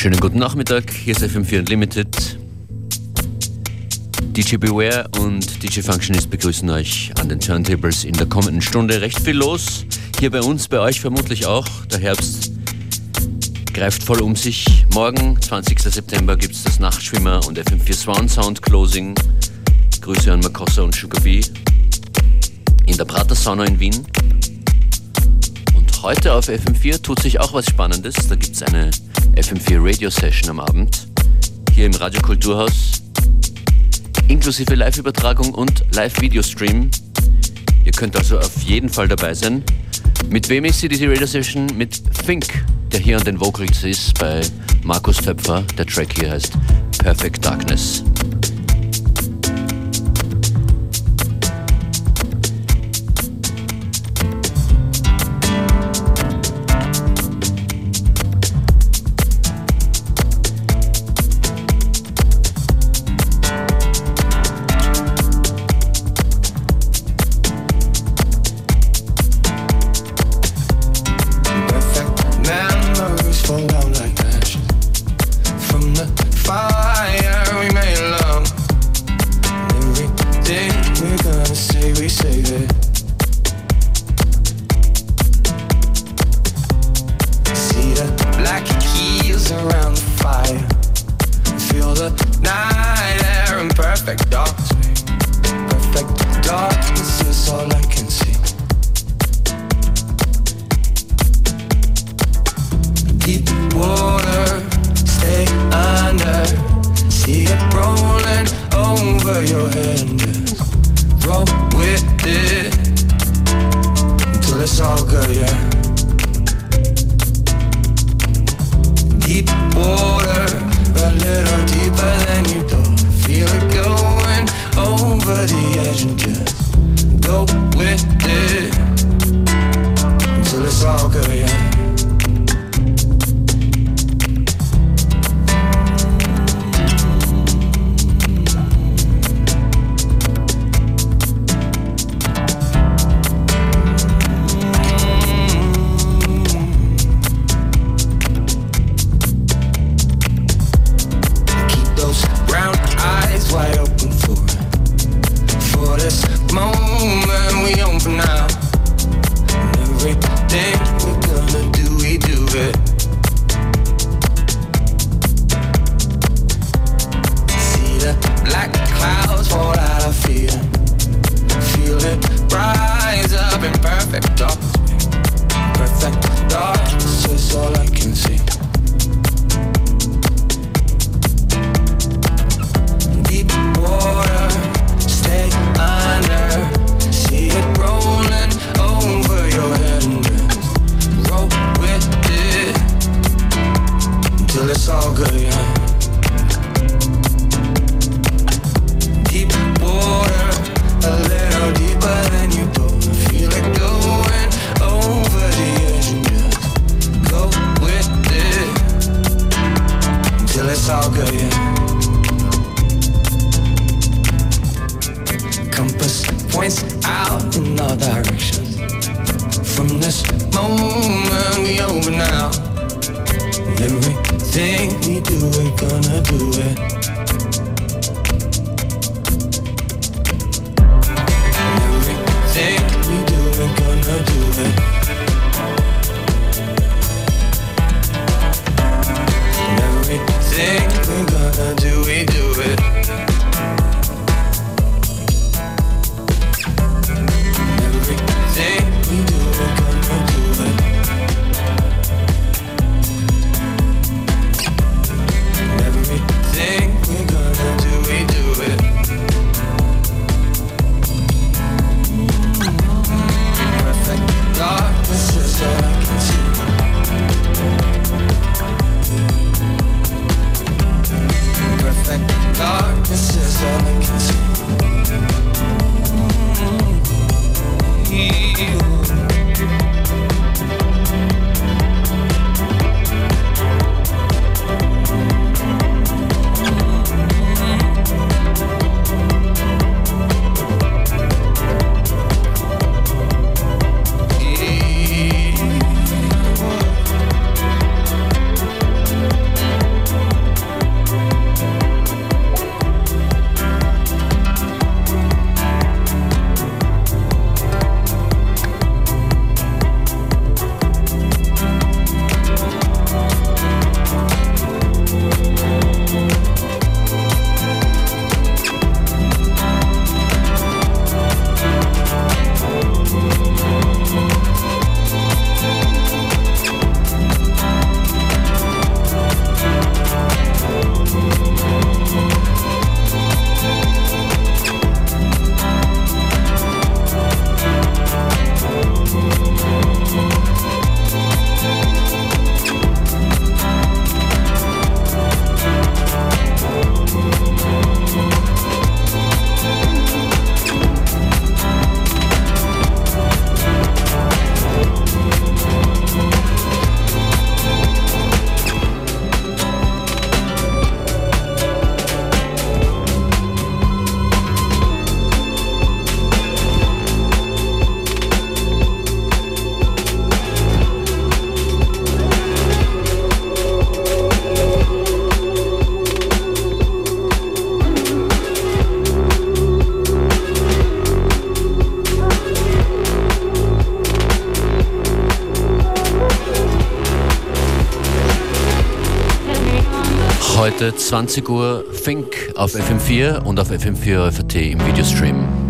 Schönen guten Nachmittag, hier ist FM4 Unlimited. DJ Beware und DJ Functionist begrüßen euch an den Turntables in der kommenden Stunde. Recht viel los, hier bei uns, bei euch vermutlich auch. Der Herbst greift voll um sich. Morgen, 20. September, gibt es das Nachtschwimmer und FM4 Swan Sound Closing. Grüße an Makossa und Sugar B in der Prater Sauna in Wien. Und heute auf FM4 tut sich auch was Spannendes. Da gibt es eine FM4 Radio Session am Abend hier im Radio Kulturhaus, inklusive Live-Übertragung und Live-Video-Stream. Ihr könnt also auf jeden Fall dabei sein. Mit wem ist sie diese Radio Session? Mit Fink, der hier an den Vocals ist bei Markus Töpfer. Der Track hier heißt Perfect Darkness. Heute 20 Uhr Fink auf FM4 und auf FM4 FAT im Videostream.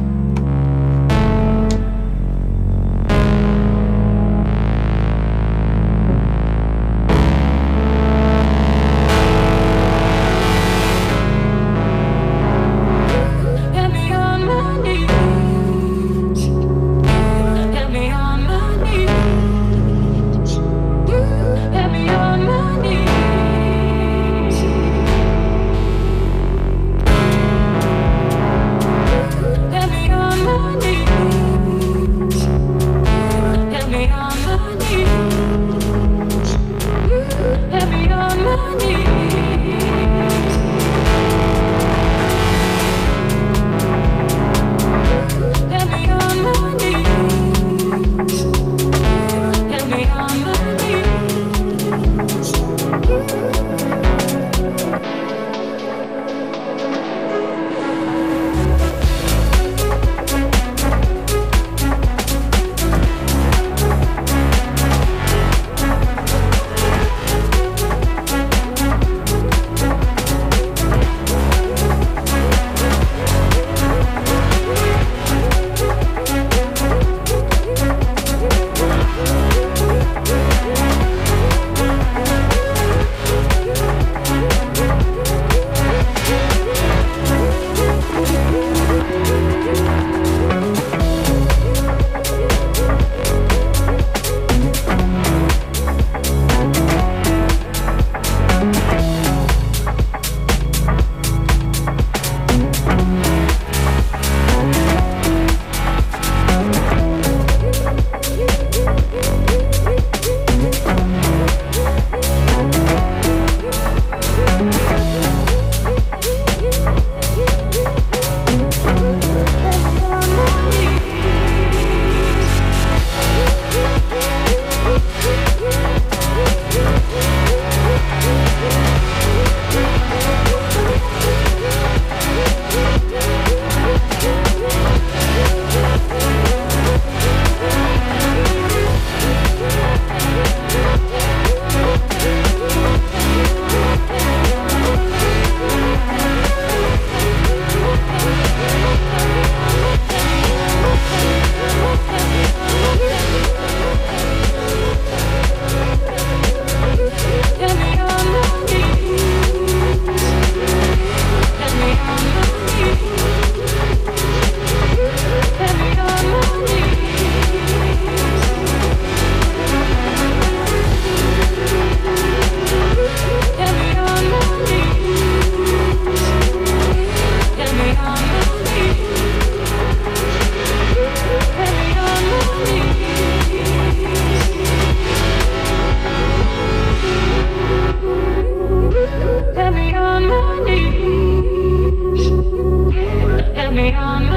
Thank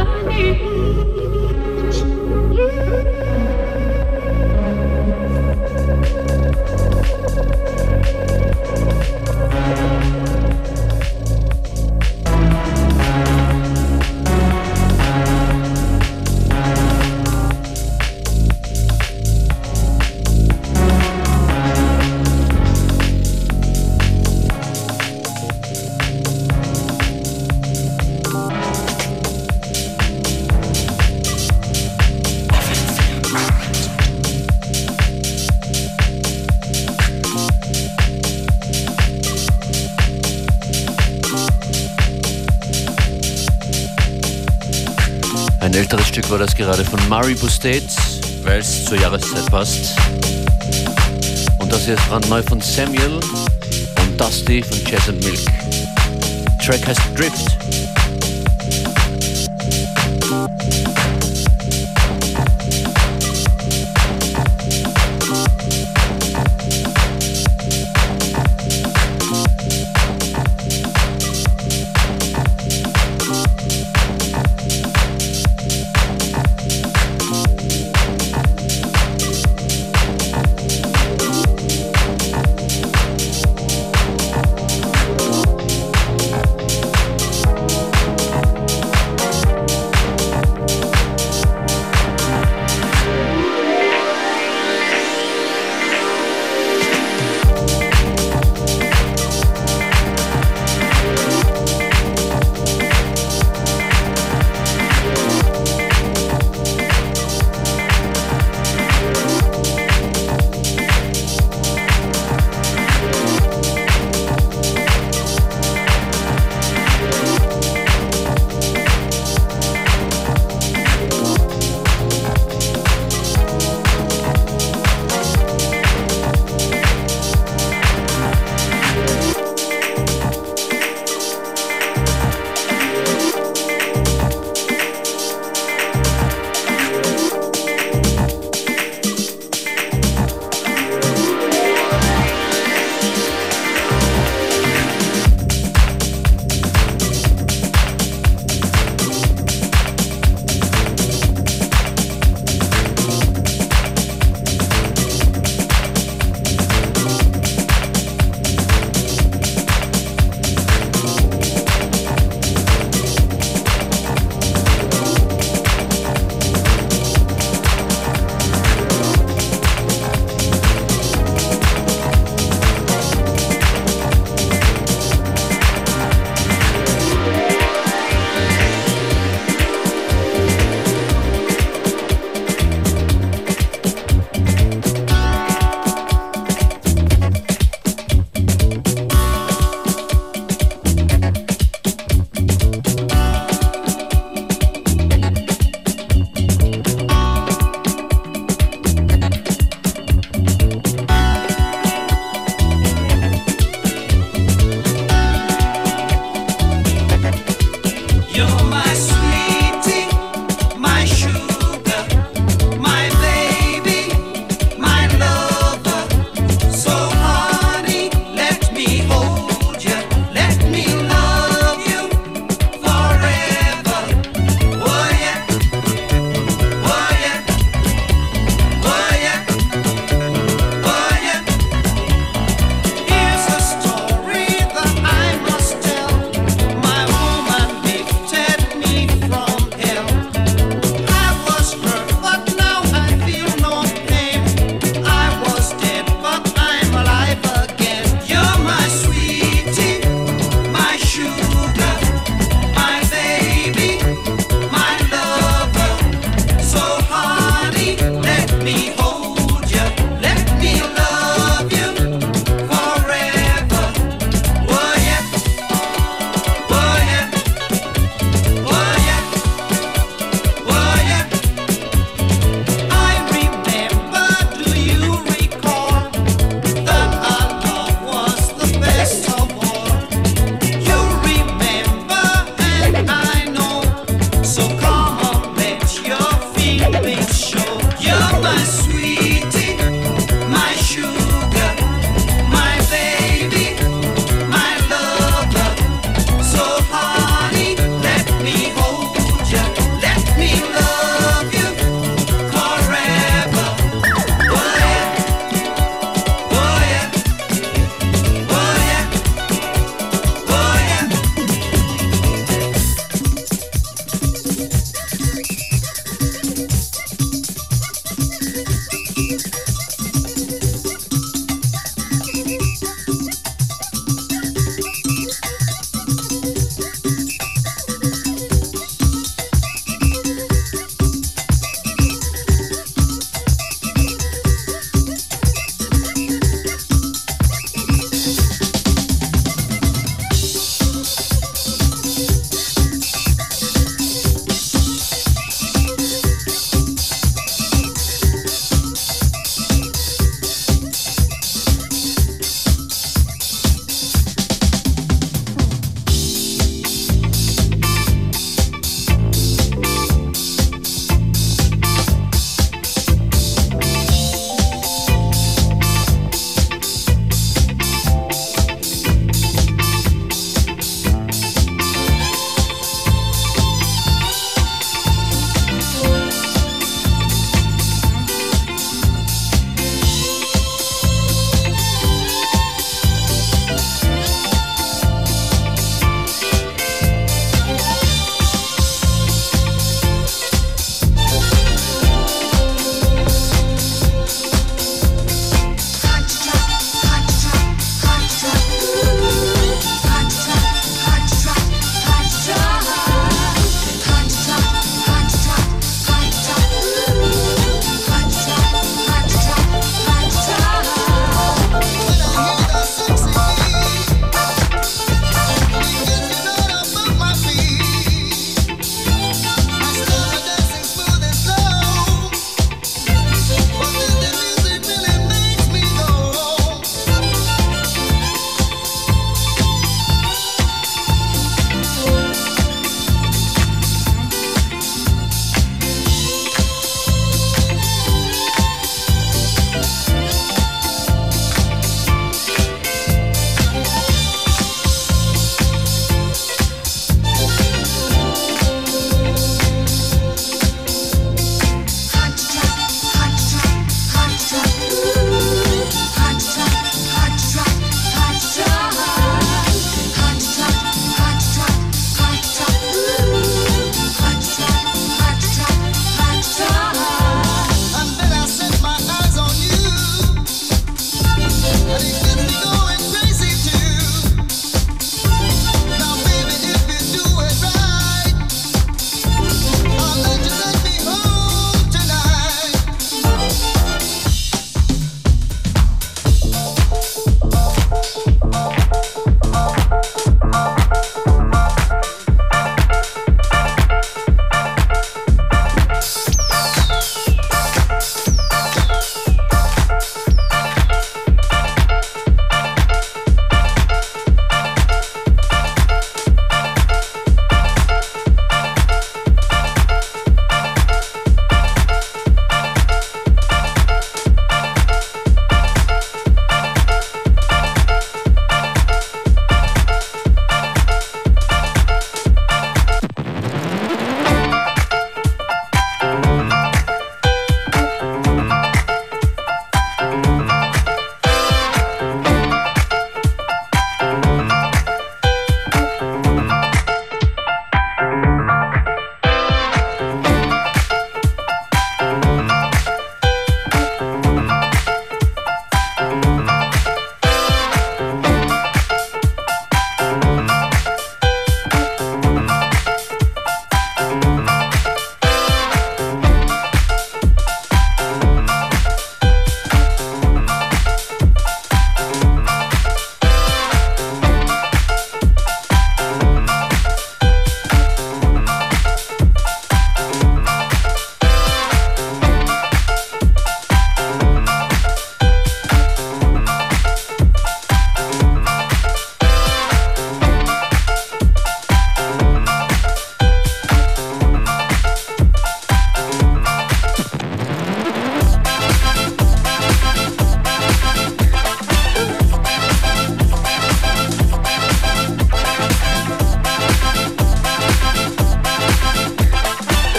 you. War das gerade von Maribu States, weil es zur Jahreszeit passt. Und das hier ist brandneu von Samuel und Dusty von Jazz and Milk. Track heißt Drift.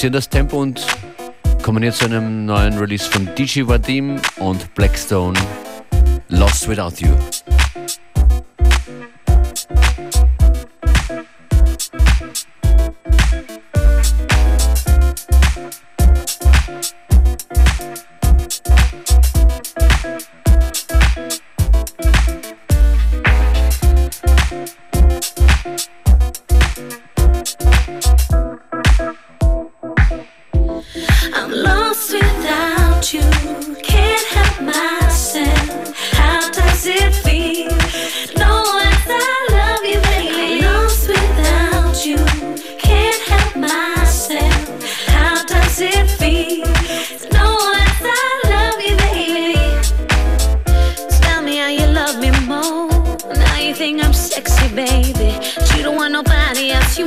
reduzieren das Tempo und kommen jetzt zu einem neuen Release von DJ Vadim und Blackstone Lost Without You.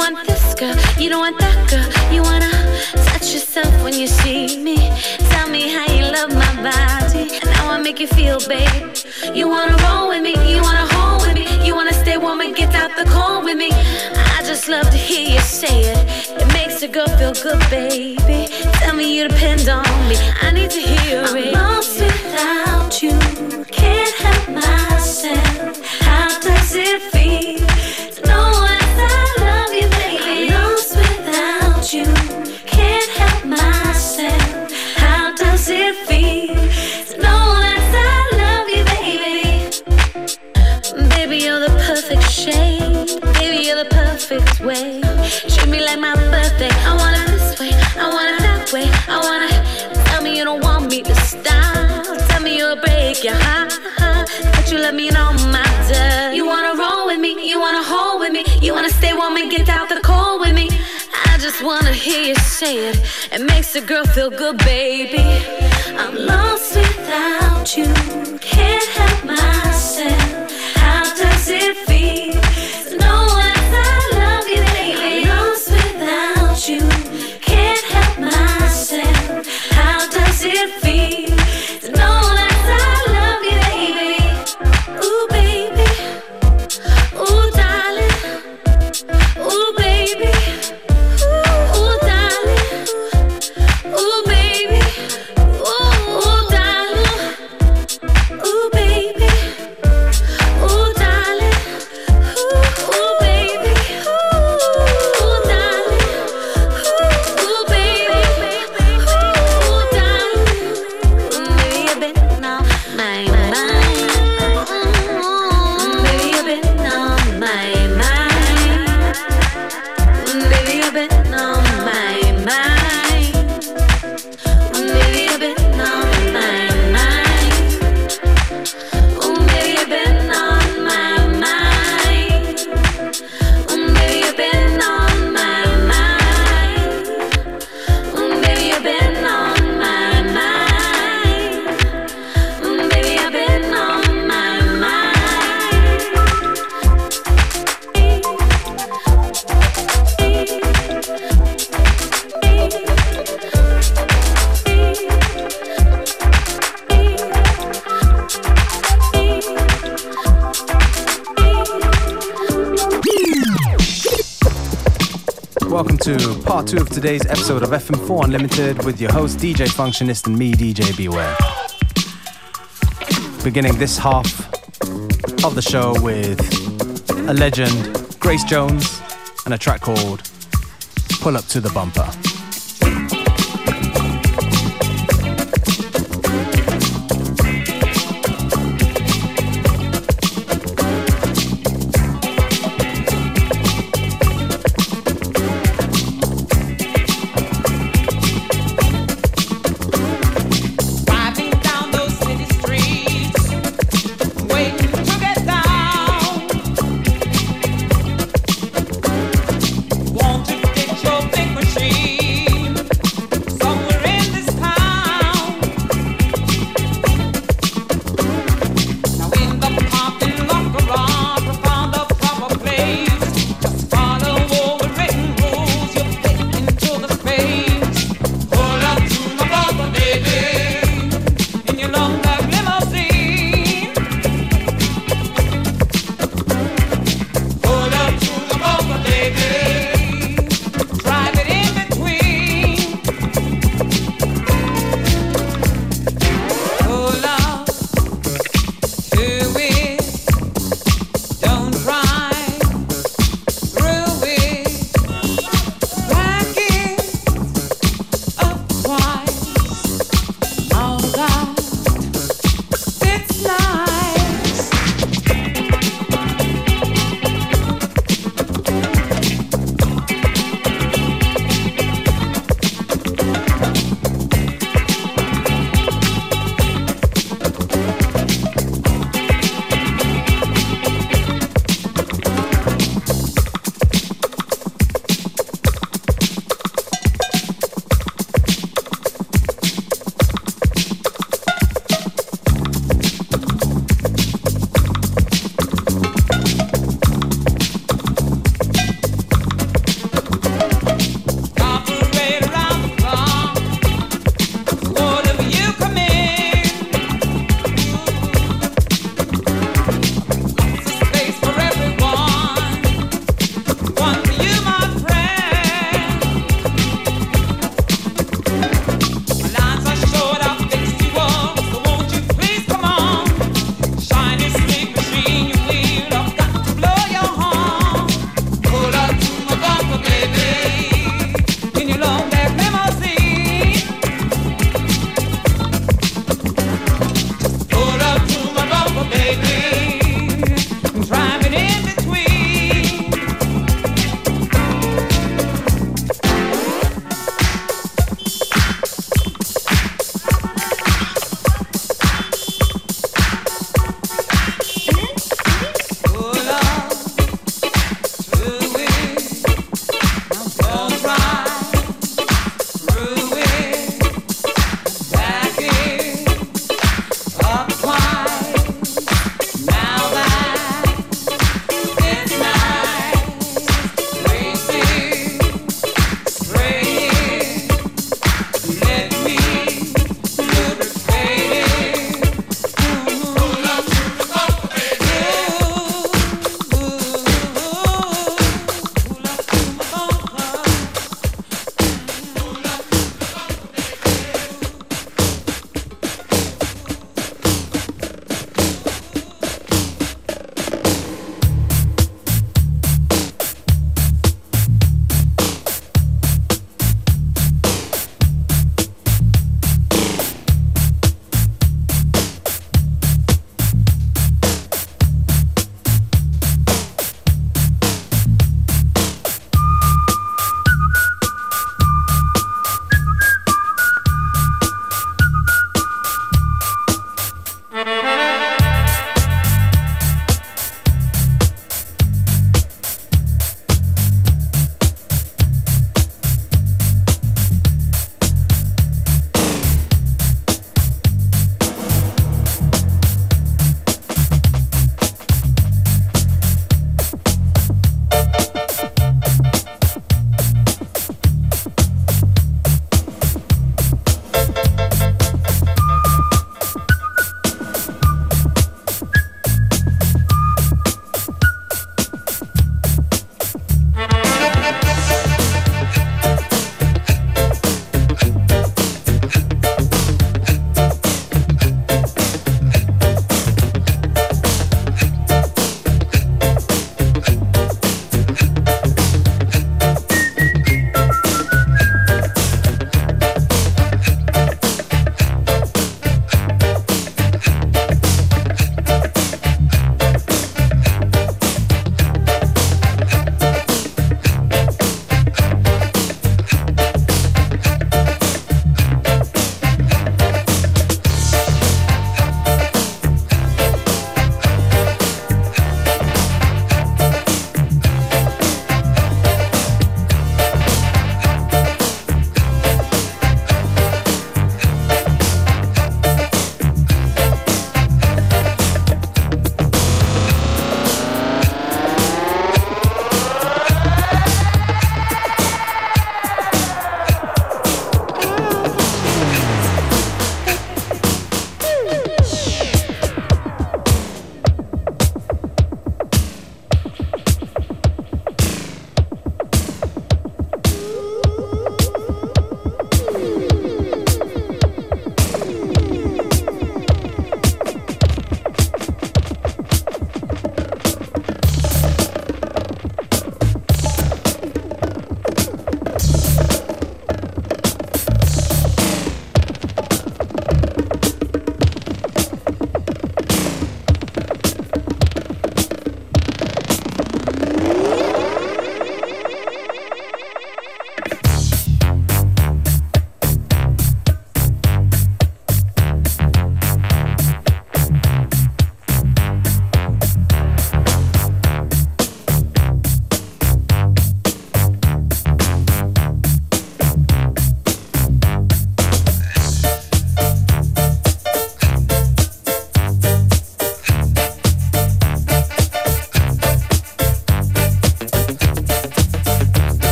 want this girl, you don't want that girl. You wanna touch yourself when you see me. Tell me how you love my body and how I make you feel, babe. You wanna roll with me, you wanna hold with me, you wanna stay warm and get out the cold with me. I just love to hear you say it. It makes a girl feel good, baby. Tell me you depend on me. I need to hear I'm it. Lost without you, can't help myself. How does it feel? like my birthday. I want it this way, I want it that way. I want it. Tell me you don't want me to stop. Tell me you'll break your heart. But you let me know my day. You wanna roll with me, you wanna hold with me, you wanna stay warm and get out the cold with me. I just wanna hear you say it. It makes a girl feel good, baby. I'm lost without you, can't help myself. How does it feel? 4 Unlimited with your host, DJ Functionist, and me, DJ Beware. Beginning this half of the show with a legend, Grace Jones, and a track called Pull Up to the Bumper.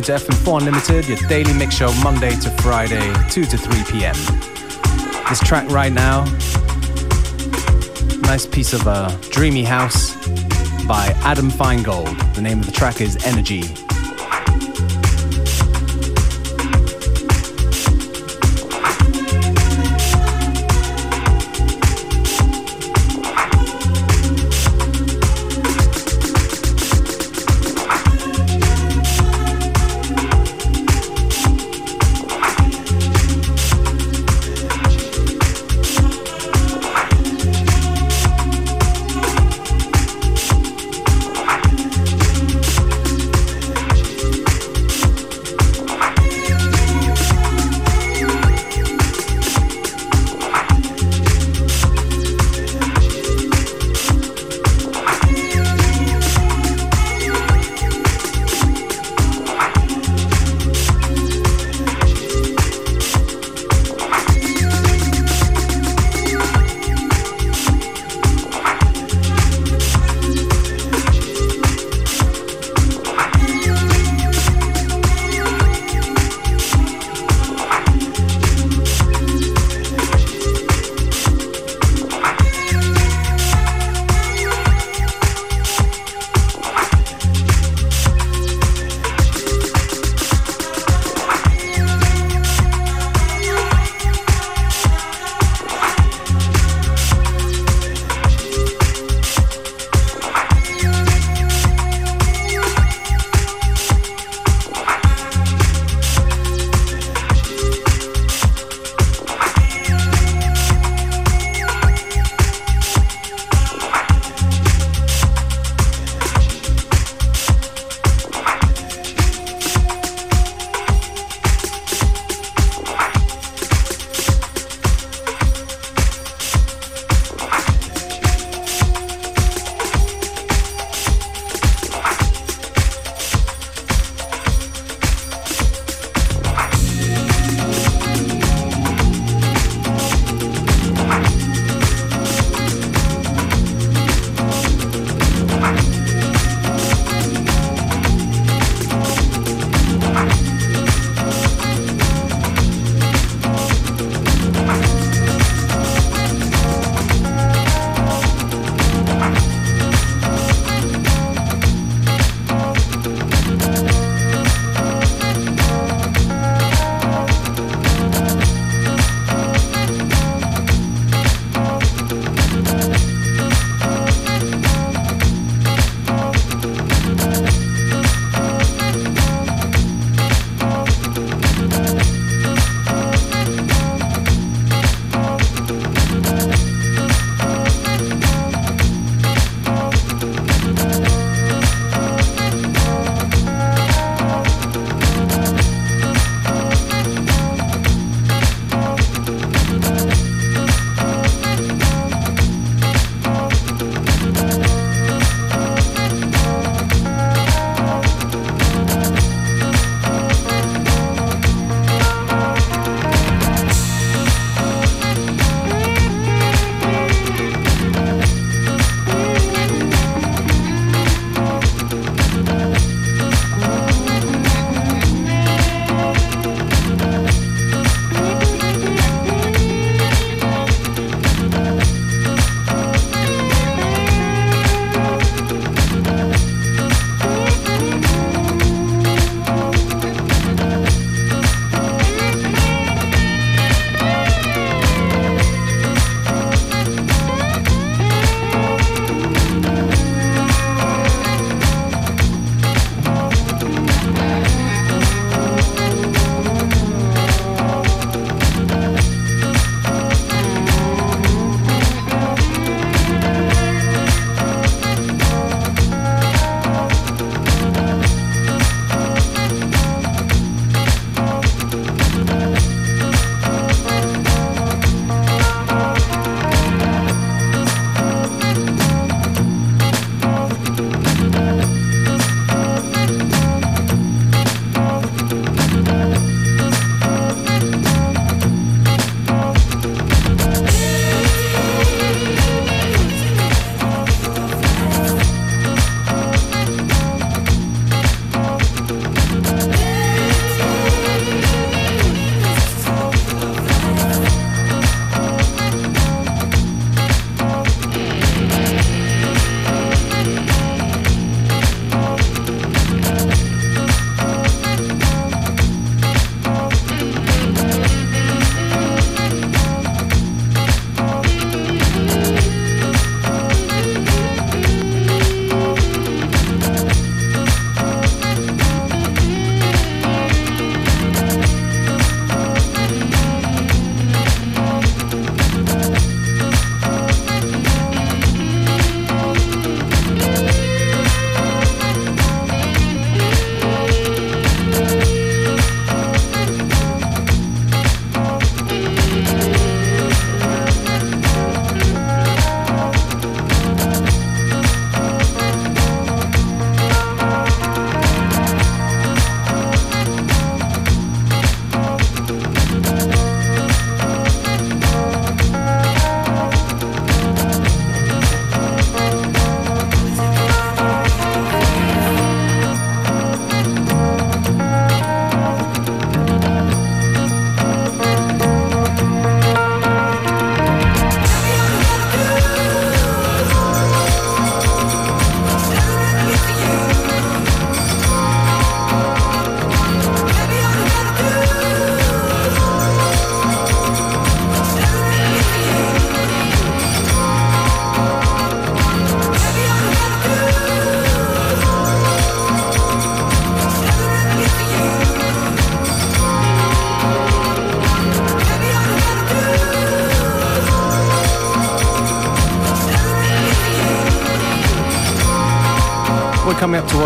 Tuned into FM4 Unlimited, your daily mix show Monday to Friday, 2 to 3 p.m. This track right now, nice piece of uh, dreamy house by Adam Finegold. The name of the track is Energy.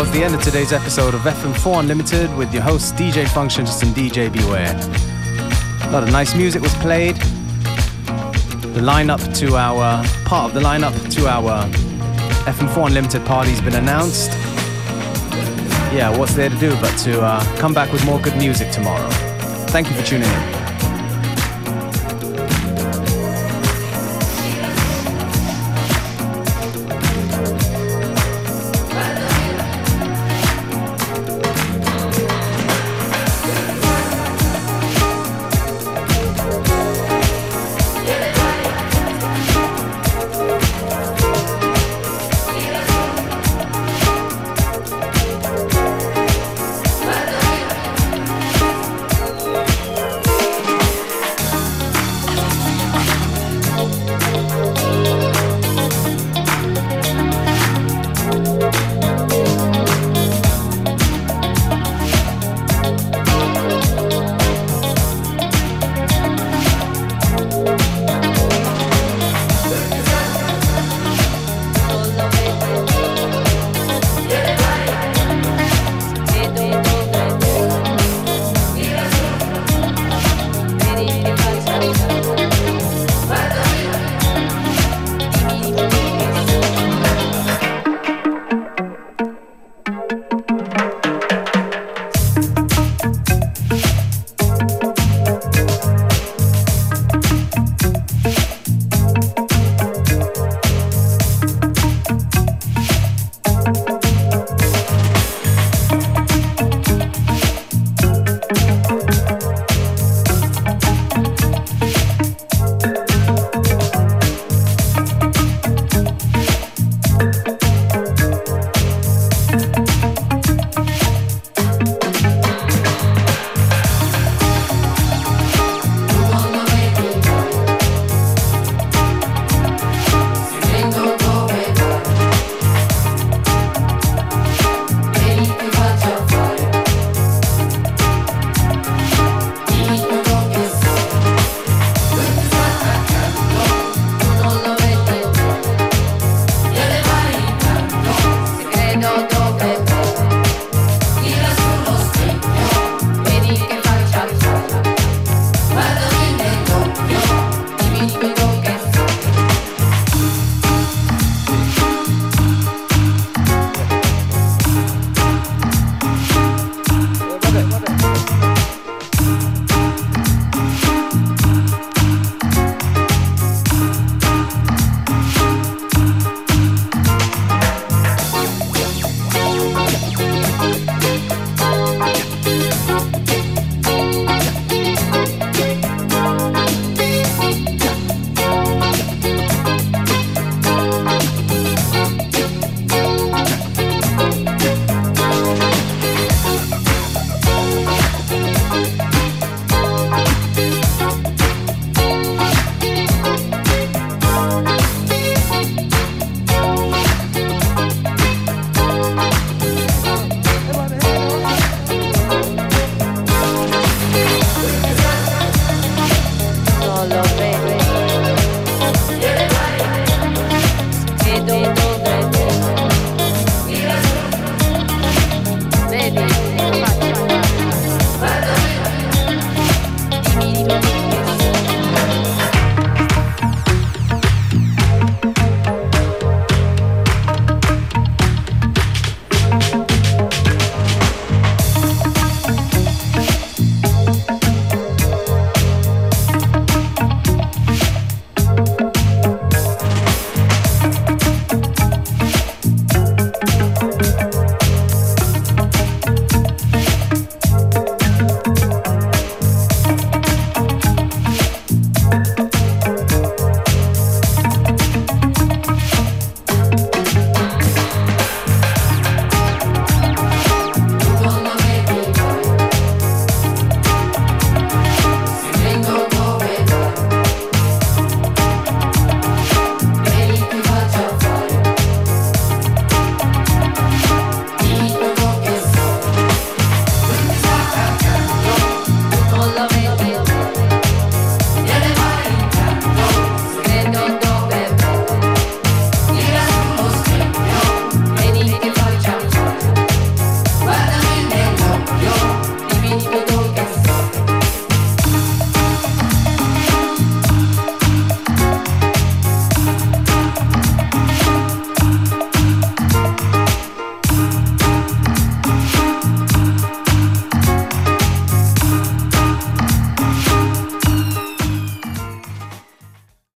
Towards the end of today's episode of FM4 Unlimited with your hosts DJ Functionist and DJ Beware. A lot of nice music was played. The lineup to our part of the lineup to our FM4 Unlimited party's been announced. Yeah, what's there to do but to uh, come back with more good music tomorrow. Thank you for tuning in.